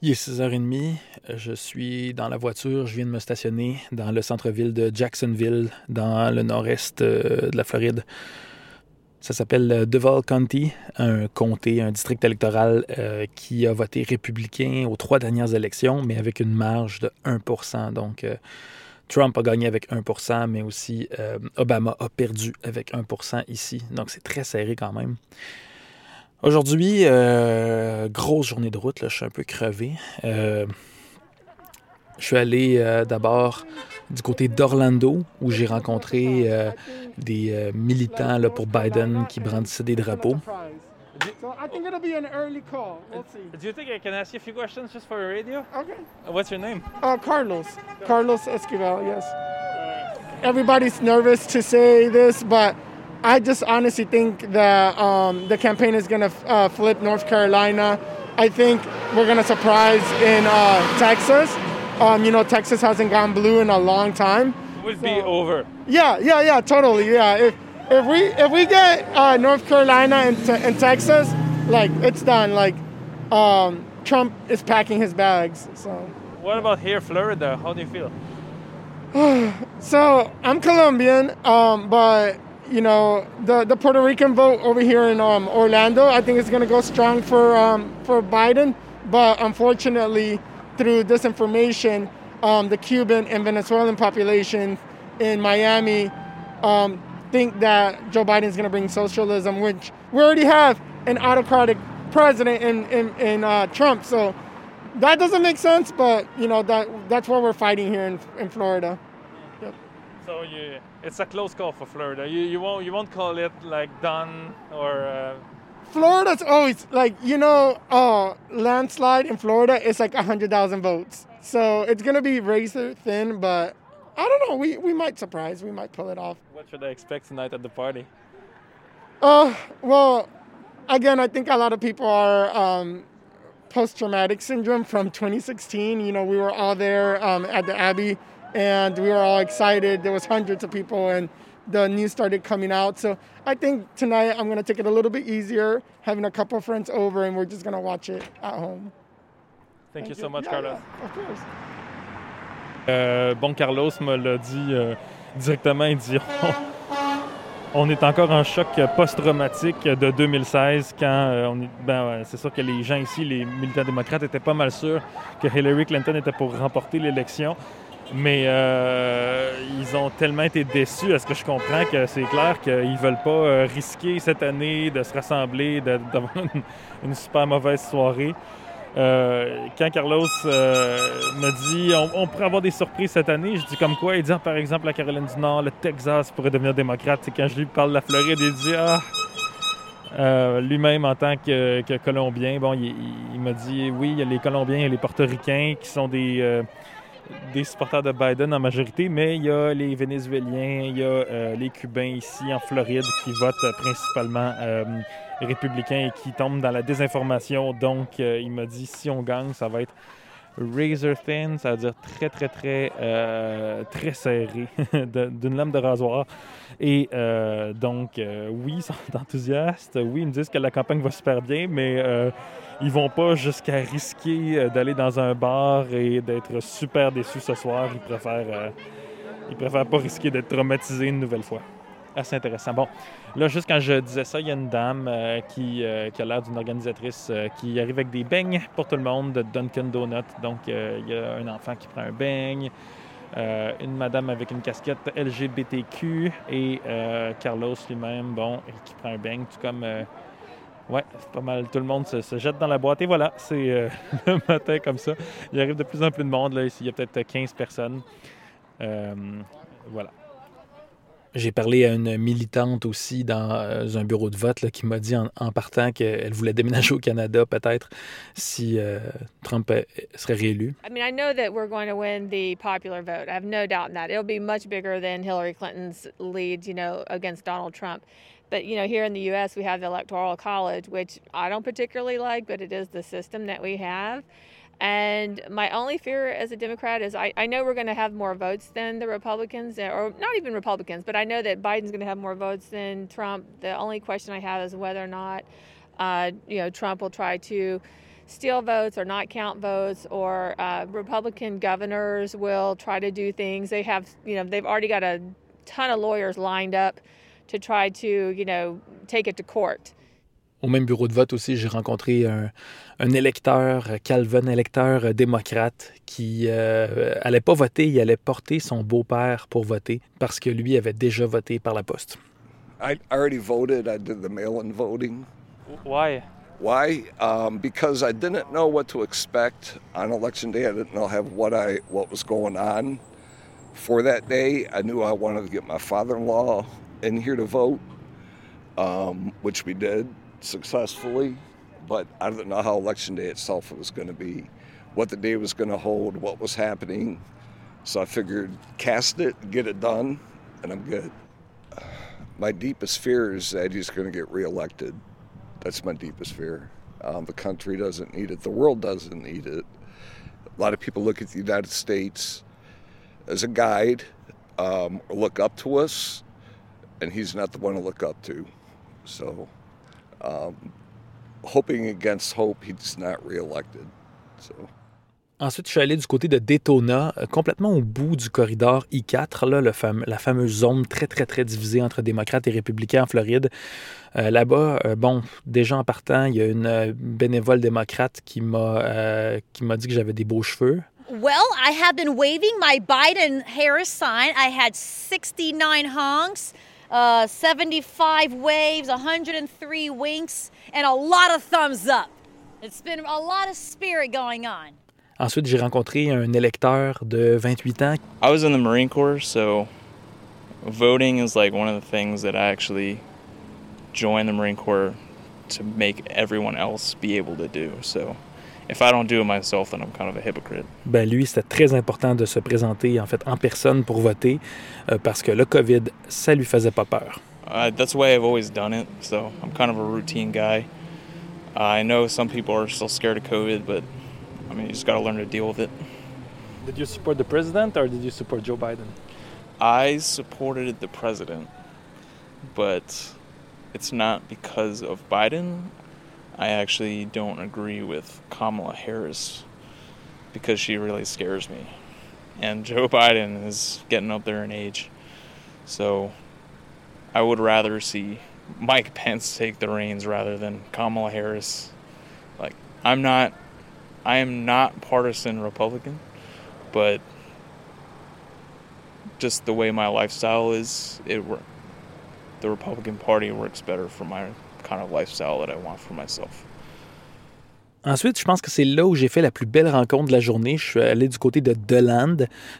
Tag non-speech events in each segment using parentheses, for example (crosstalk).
Il est 6h30, je suis dans la voiture, je viens de me stationner dans le centre-ville de Jacksonville, dans le nord-est euh, de la Floride. Ça s'appelle euh, Duval County, un comté, un district électoral euh, qui a voté républicain aux trois dernières élections, mais avec une marge de 1% Donc, Trump a gagné avec 1% mais aussi Obama a perdu avec 1% ici. Donc, c'est très serré quand même. Aujourd'hui, euh, grosse journée de route, là, je suis un peu crevé. Euh, je suis allé euh, d'abord du côté d'Orlando, où j'ai rencontré des militants là, pour Biden qui brandissaient des drapeaux. So I think it'll be an early call. We'll see. Do you think I can ask you a few questions just for radio? Okay. What's your name? Uh, Carlos. Carlos Esquivel, yes. Everybody's nervous to say this, but I just honestly think that um, the campaign is going to uh, flip North Carolina. I think we're going to surprise in uh, Texas. Um, you know, Texas hasn't gone blue in a long time. It would so, be over. Yeah, yeah, yeah, totally. Yeah, if if we if we get uh, North Carolina and, and Texas, like it's done. Like um, Trump is packing his bags. So. What about here, Florida? How do you feel? (sighs) so I'm Colombian, um, but you know, the, the Puerto Rican vote over here in um, Orlando, I think is going to go strong for, um, for Biden. But unfortunately, through disinformation, um, the Cuban and Venezuelan population in Miami um, think that Joe Biden is going to bring socialism, which we already have an autocratic president in, in, in uh, Trump. So that doesn't make sense, but, you know, that, that's what we're fighting here in, in Florida. So you, it's a close call for Florida. You, you won't you won't call it like done or. Uh... Florida's always like you know, uh, landslide in Florida is like hundred thousand votes. So it's gonna be razor thin, but I don't know. We we might surprise. We might pull it off. What should I expect tonight at the party? Uh, well, again, I think a lot of people are um, post-traumatic syndrome from 2016. You know, we were all there um, at the Abbey and we were all excited. There was hundreds of people, and the news started coming out. So I think tonight I'm going to take it a little bit easier, having a couple of friends over, and we're just going to watch it at home. Thank, Thank you, you, so much, yeah, Carlos. Yeah, of course. Euh, bon, Carlos me l'a dit euh, directement. Il dit on est encore en choc post-traumatique de 2016 quand euh, on est, ben, c'est sûr que les gens ici, les militants démocrates, étaient pas mal sûrs que Hillary Clinton était pour remporter l'élection. Mais euh, ils ont tellement été déçus, à ce que je comprends, que c'est clair qu'ils veulent pas euh, risquer cette année de se rassembler, (laughs) d'avoir une, super mauvaise soirée. Euh, quand Carlos me dit on, pourrait avoir des surprises cette année, je dis comme quoi Il dit ah, par exemple la Caroline du Nord, le Texas pourrait devenir démocrate. Et quand je lui parle de la Floride, il dit ah. lui-même en tant que, Colombien, bon, il, m'a dit oui, il y a les Colombiens et les Portoricains qui sont des des supporters de Biden en majorité, mais il y a les Vénézuéliens, il y a euh, les Cubains ici en Floride qui votent principalement euh, républicains et qui tombent dans la désinformation. Donc, euh, il m'a dit si on gagne, ça va être razor thin, ça veut dire très, très, très, très serré, (laughs) d'une lame de rasoir. Et donc, oui, ils sont (laughs) enthousiastes. Oui, ils me disent que la campagne va super bien, mais ils vont pas jusqu'à risquer euh, d'aller dans un bar et d'être super déçus ce soir. Ils préfèrent, euh, ils préfèrent pas risquer d'être traumatisés une nouvelle fois. Assez intéressant. Bon, là, juste quand je disais ça, il y a une dame euh, qui, qui, a l'air d'une organisatrice qui arrive avec des beignes pour tout le monde de Dunkin' Donut. Donc, il y a un enfant qui prend un beigne, une madame avec une casquette LGBTQ et Carlos lui-même, bon, qui prend un beigne, tout comme oui, c'est pas mal. Tout le monde se, jette dans la boîte. Et voilà, c'est euh, (laughs) le matin comme ça. Il arrive de plus en plus de monde. Là, ici, il y a peut-être 15 personnes. Euh, voilà. J'ai parlé à une militante aussi dans euh, un bureau de vote là, qui m'a dit en, partant qu'elle voulait déménager au Canada peut-être si Trump serait réélu. I mean, I know that we're going to win the popular vote. I have no doubt in that. It'll be much bigger than Hillary Clinton's lead, you know, against Donald Trump. But you know, here in the U.S., we have the Electoral College, which I don't particularly like, but it is the system that we have. And my only fear as a Democrat is I, I know we're going to have more votes than the Republicans, or not even Republicans, but I know that Biden's going to have more votes than Trump. The only question I have is whether or not, uh, you know, Trump will try to steal votes or not count votes, or uh, Republican governors will try to do things. They have, you know, they've already got a ton of lawyers lined up to try to, you know, take it to court. Au même bureau de vote aussi, j'ai rencontré un, un, électeur, Calvin, électeur démocrate, qui euh, allait pas voter, il allait porter son beau-père pour voter parce que lui avait déjà voté par la poste. I already voted. I did the mail-in voting. Why? Why? Um, because I didn't know what to expect on election day. I didn't know have what I what was going on for that day. I knew I wanted to get my father-in-law in here to vote, um, which we did successfully. But I didn't know how election day itself was going to be, what the day was going to hold, what was happening. So I figured cast it, get it done, and I'm good. My deepest fear is that he's going to get reelected. That's my deepest fear. Um, the country doesn't need it. The world doesn't need it. A lot of people look at the United States as a guide, um, look up to us, and he's not the one to look up to. So, um, hoping against hope, he's not reelected. So. Ensuite, je suis allé du côté de Daytona, euh, complètement au bout du corridor I-4, là, le fam la fameuse zone très, très, très divisée entre démocrates et républicains en Floride. Euh, Là-bas, euh, bon, déjà en partant, il y a une bénévole démocrate qui m'a euh, qui m'a dit que j'avais des beaux cheveux. Well, I have been waving my Biden Harris sign. I had 69 honks, uh, 75 waves, 103 winks, and a lot of thumbs up. It's been a lot of spirit going on. Ensuite, j'ai rencontré un électeur de 28 ans. I was in the Marine Corps, so voting is like one of the things that I actually joined the Marine Corps to make everyone else be able to do. So if I don't do it myself, then I'm kind of a hypocrite. Ben lui, c'était très important de se présenter en fait en personne pour voter euh, parce que le COVID, ça lui faisait pas peur. Uh, that's the way I've always done it, so I'm kind of a routine guy. Uh, I know some people are still scared of COVID, but I mean, you just got to learn to deal with it. Did you support the president or did you support Joe Biden? I supported the president, but it's not because of Biden. I actually don't agree with Kamala Harris because she really scares me. And Joe (laughs) Biden is getting up there in age. So I would rather see Mike (laughs) Pence take the reins rather than Kamala Harris. Like, I'm not, I am not partisan Republican, but just the way my lifestyle is, it wor- the Republican Party works better for my kind of lifestyle that I want for myself. Ensuite, je pense que c'est là où j'ai fait la plus belle rencontre de la journée. Je suis allé du côté de Deland,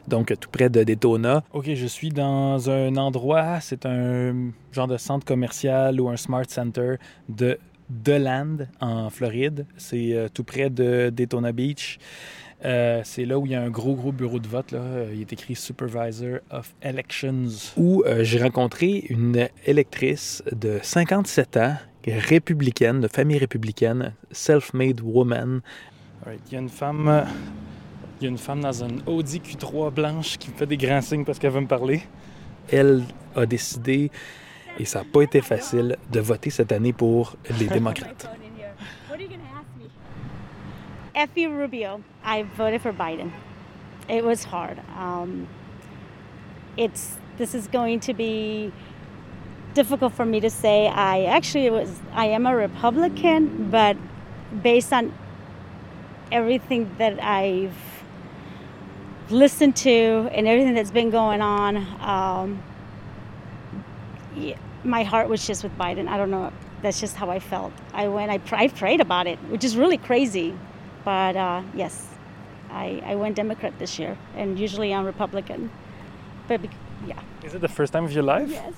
donc tout près de Daytona. OK, je suis dans un endroit, c'est un genre de centre commercial ou un smart center de Deland en Floride. C'est euh, tout près de Daytona Beach. Euh, c'est là où il y a un gros, gros bureau de vote. Là. Il est écrit Supervisor of Elections. Où euh, j'ai rencontré une électrice de 57 ans, républicaine, de famille républicaine, self-made woman. Alright, Il y a une femme. Il y a une femme dans un Audi Q3 blanche qui me fait des grands signes parce qu'elle veut me parler. Elle a décidé, et ça n'a pas été facile, de voter cette année pour les (laughs) démocrates. What are you going to ask me? Effie Rubio. I voted for Biden. It was hard. Um, it's this is going to be difficult for me to say. I actually was. I am a Republican, but based on everything that I've listened to and everything that's been going on, um, yeah, my heart was just with Biden. I don't know. That's just how I felt. I went. I, pr- I prayed about it, which is really crazy, but uh, yes, I, I went Democrat this year, and usually I'm Republican. But bec- yeah, Is it the first time of your life? yes,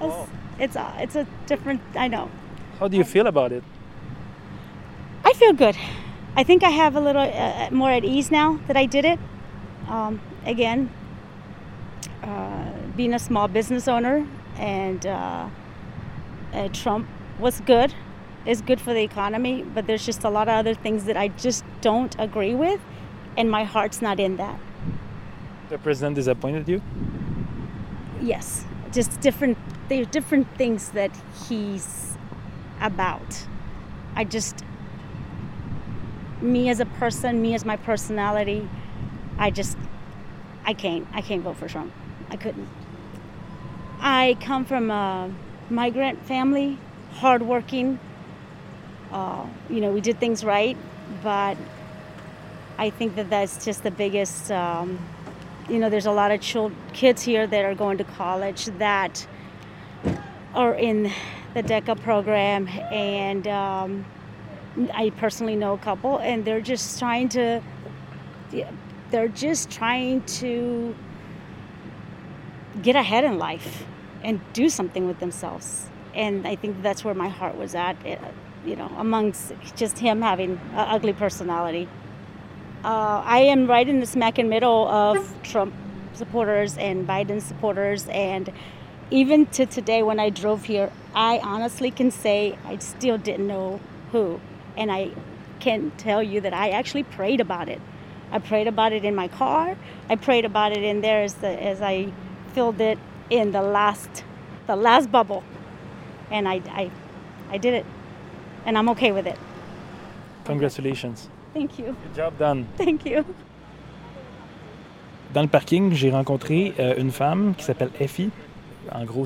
it's it's a, it's a different. I know. How do you feel about it? I feel good. I think I have a little uh, more at ease now that I did it. Um, again, uh, being a small business owner and uh, uh, Trump was good. It's good for the economy, but there's just a lot of other things that I just don't agree with, and my heart's not in that. The president disappointed you? Yes, just different. There are different things that he's about. I just me as a person, me as my personality, I just, I can't, I can't vote for Trump. I couldn't. I come from a migrant family, hardworking. Uh, you know, we did things right, but I think that that's just the biggest. Um, you know, there's a lot of children, kids here that are going to college that are in the DECA program, and um, I personally know a couple, and they're just trying to. They're just trying to get ahead in life and do something with themselves. And I think that's where my heart was at, eh, you know, amongst just him having an ugly personality. Uh, I am right in the smack in middle of Trump supporters and Biden supporters. And even to today, when I drove here, I honestly can say I still didn't know who. And I can tell you that I actually prayed about it. I prayed about it in my car. I prayed about it in there as, the, as I filled it in the last the last bubble and I, I I did it and I'm okay with it. Congratulations. Thank you. Good job done. Thank you. Dans le parking, j'ai rencontré euh, une femme qui s'appelle Effie. En gros,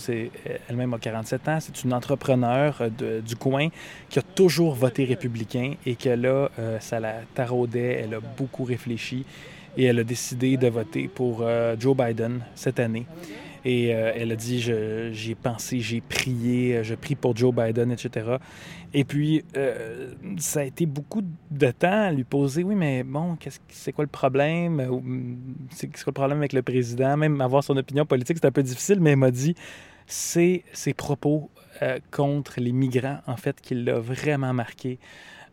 elle-même a 47 ans. C'est une entrepreneure de, du coin qui a toujours voté républicain et que là, euh, ça la taraudait. Elle a beaucoup réfléchi et elle a décidé de voter pour euh, Joe Biden cette année. Et euh, elle a dit, j'ai pensé, j'ai prié, je prie pour Joe Biden, etc. Et puis, euh, ça a été beaucoup de temps à lui poser, oui, mais bon, c'est quoi le problème? C'est quoi le problème avec le président? Même avoir son opinion politique, c'est un peu difficile, mais elle m'a dit, c'est ses propos contre les migrants, en fait, qui l'a vraiment marqué.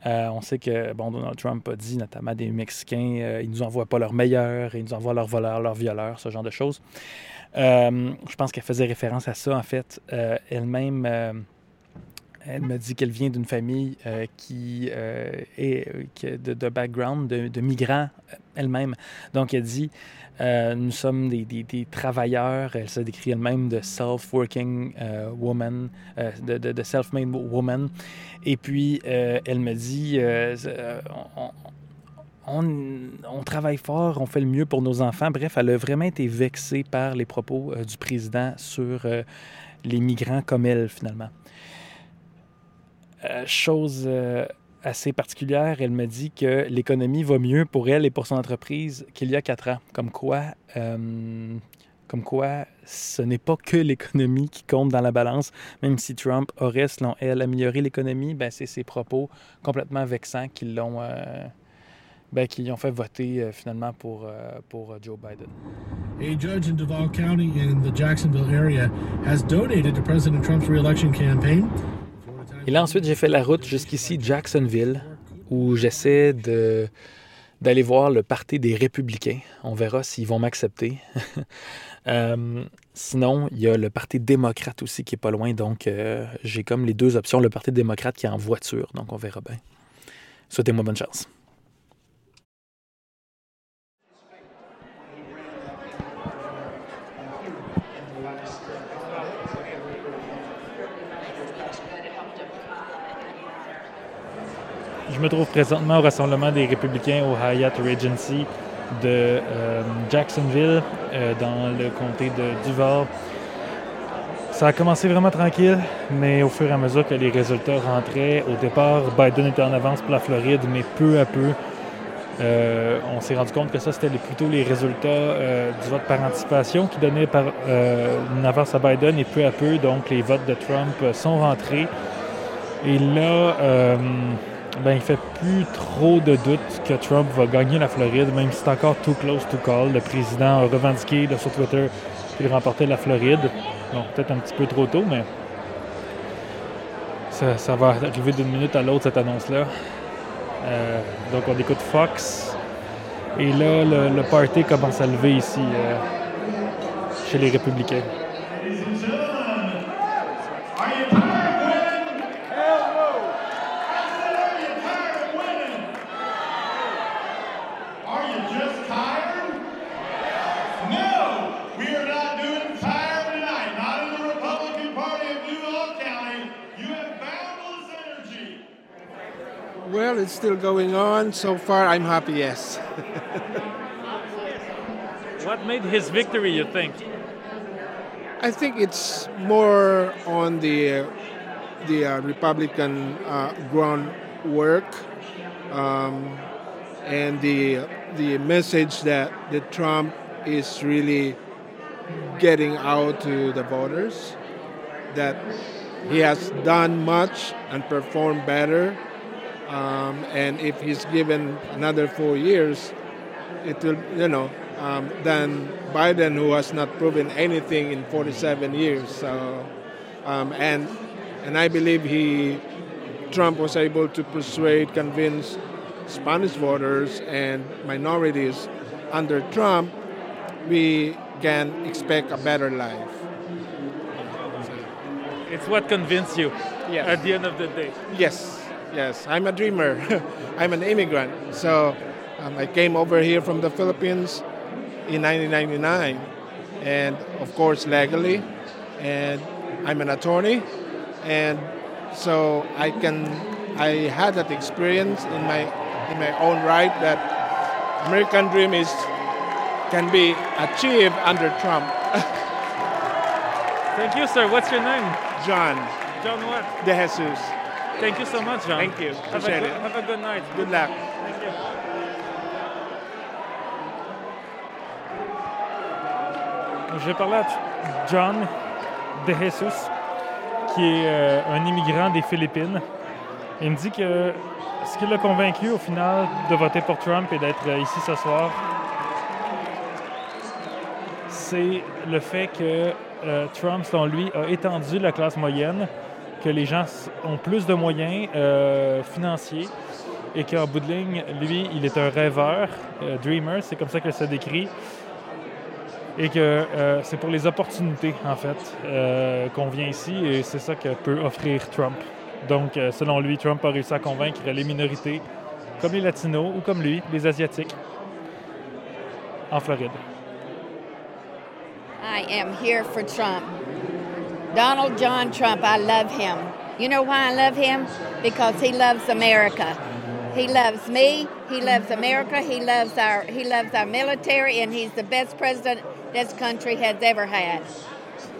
Euh, on sait que bon, Donald Trump a dit, notamment des Mexicains, euh, ils nous envoient pas leurs meilleurs, ils nous envoient leurs voleurs, leurs violeurs, ce genre de choses. Euh, je pense qu'elle faisait référence à ça, en fait. Elle-même, elle me dit qu'elle vient d'une famille qui est de, background de migrants elle-même. Donc, elle dit euh, nous sommes des, travailleurs, elle se décrit elle-même de self-working euh, woman, euh, de, de, self-made woman. Et puis, elle me dit, on, on, travaille fort, on fait le mieux pour nos enfants. Bref, elle a vraiment été vexée par les propos du président sur les migrants comme elle, finalement. chose assez particulière. Elle me dit que l'économie va mieux pour elle et pour son entreprise qu'il y a quatre ans. Comme quoi, euh, comme quoi ce n'est pas que l'économie qui compte dans la balance. Même si Trump aurait, selon elle, amélioré l'économie, ben, c'est ses propos complètement vexants qui l'ont... Ben, qui ont fait voter euh, finalement pour, euh, pour euh, Joe Biden. A judge in Duval County in the Jacksonville area has donated to President Trump's reelection campaign et là, ensuite, j'ai fait la route jusqu'ici, Jacksonville, où j'essaie de d'aller voir le parti des républicains. On verra s'ils vont m'accepter. (laughs) Euh, sinon, il y a le parti démocrate aussi qui est pas loin. Donc, euh, j'ai comme les deux options. Le parti démocrate qui est en voiture. Donc, on verra bien. Souhaitez-moi bonne chance. Je me trouve présentement au rassemblement des républicains au Hyatt Regency de euh, Jacksonville, euh, dans le comté de Duval. Ça a commencé vraiment tranquille, mais au fur et à mesure que les résultats rentraient, au départ, Biden était en avance pour la Floride, mais peu à peu, euh, on s'est rendu compte que ça, c'était plutôt les résultats du vote par anticipation qui donnaient par, une avance à Biden, et peu à peu, donc, les votes de Trump sont rentrés. Et là, ben, il fait plus trop de doute que Trump va gagner la Floride, même si c'est encore too close to call. Le président a revendiqué sur Twitter qu'il remportait la Floride. Bon, peut-être un petit peu trop tôt, mais ça, va arriver d'une minute à l'autre, cette annonce-là. Euh, donc, on écoute Fox. Et là, le, party commence à lever ici, euh, chez les républicains. Still going on. So far, I'm happy, yes. (laughs) What made his victory, you think? I think it's more on the uh, the uh, Republican uh, groundwork um, and the the message that the Trump is really getting out to the voters that he has done much and performed better um, and if he's given another four years it will you know um, than Biden who has not proven anything in 47 years so um, and and I believe he Trump was able to persuade convince Spanish voters and minorities under Trump we can expect a better life. It's what convinced you Yes. at the end of the day. Yes, yes. I'm a dreamer. (laughs) I'm an immigrant. So um, I came over here from the Philippines in 1999, and of course legally, and I'm an attorney, and so I can I had that experience in my in my own right that American dream is can be achieved under Trump. (laughs) Thank you, sir. What's your name? John John what? De Jesus. Thank you so much, John. Thank you. Have a, good, it. have a good night. Good luck. Thank you. Je vais parler à John De Jesus, qui est euh, un immigrant des Philippines. Il me dit que ce qui l'a convaincu au final de voter pour Trump et d'être euh, ici ce soir, c'est le fait que euh, Trump, selon lui, a étendu la classe moyenne, que les gens ont plus de moyens euh, financiers et qu'en bout de ligne, lui, il est un rêveur, euh, dreamer, c'est comme ça qu'il se décrit, et que euh, c'est pour les opportunités, en fait, euh, qu'on vient ici, et c'est ça que peut offrir Trump. Donc, selon lui, Trump a réussi à convaincre les minorités, comme les Latinos ou comme lui, les Asiatiques, en Floride. I am here for Trump. Donald John Trump, I love him. You know why I love him? Because he loves America. He loves me, he loves America, he loves our he loves our military and he's the best president this country has ever had.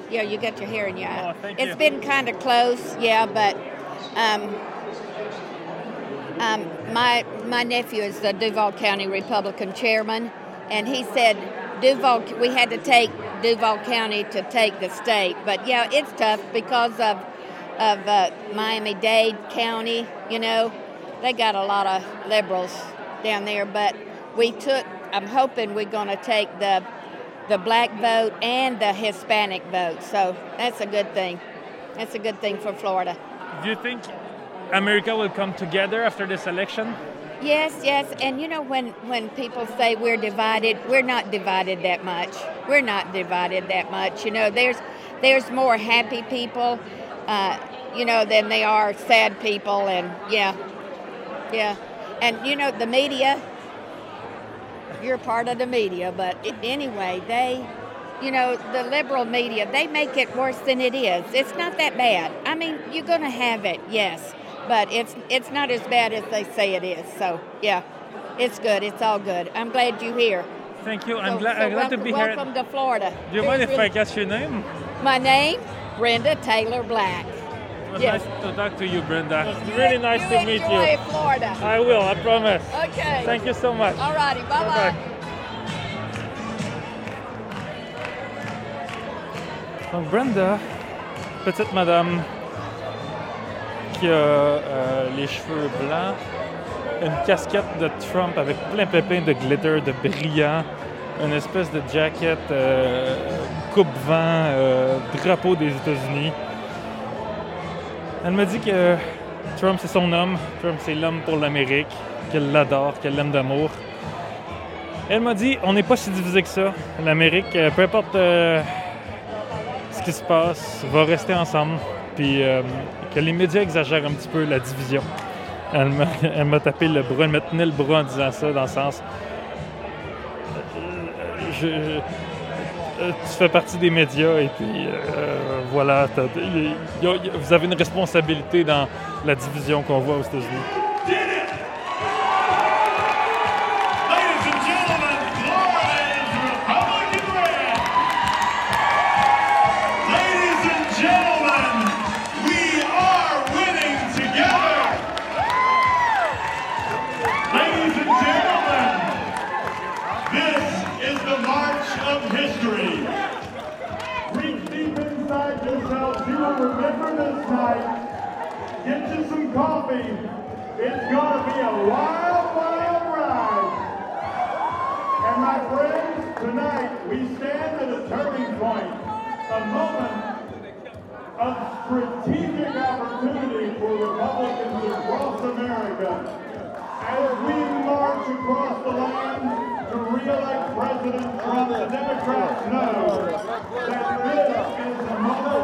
Yeah, you got your hair in your eye. Oh, It's you. been kind of close, yeah, but um, um, my my nephew is the Duval County Republican chairman, and he said Duval we had to take Duval County to take the state. But yeah, it's tough because of of uh, Miami Dade County. You know, they got a lot of liberals down there. But we took. I'm hoping we're going to take the the black vote and the Hispanic vote. So that's a good thing. That's a good thing for Florida. Do you think America will come together after this election? Yes, yes, and you know when when people say we're divided, we're not divided that much. We're not divided that much. You know, there's there's more happy people, uh, you know, than they are sad people, and yeah, yeah, and you know the media. You're part of the media, but anyway, they, you know, the liberal media, they make it worse than it is. It's not that bad. I mean, you're going to have it, yes, but it's it's not as bad as they say it is. So yeah, it's good. It's all good. I'm glad you're here. Thank you. I'm glad, so I'm glad to welcome, be here. welcome to Florida. Do you mind if I guess your name? My name, Brenda Taylor Black. It was Yes. nice to talk to you, Brenda. It's really nice you to meet you. Florida. I will, I promise. Okay. Thank you so much. All righty. Bye bye. Donc Brenda, petite madame a euh, les cheveux blancs, une casquette de Trump avec plein pépin de glitter, de brillant, une espèce de jacket euh, coupe-vent, euh, drapeau des États-Unis. Elle me dit que Trump c'est son homme, Trump c'est l'homme pour l'Amérique, qu'elle l'adore, qu'elle l'aime d'amour. Elle m'a dit on n'est pas si divisé que ça. L'Amérique, euh, peu importe euh, ce qui se passe, va rester ensemble. Puis euh, que les médias exagèrent un petit peu la division. (laughs) Elle m'a, tapé le bras, elle m'a tenu le bras en disant ça, dans le sens. euh, euh, tu fais partie des médias et puis voilà, vous avez une responsabilité dans la division qu'on voit aux États-Unis. No, know that is a mother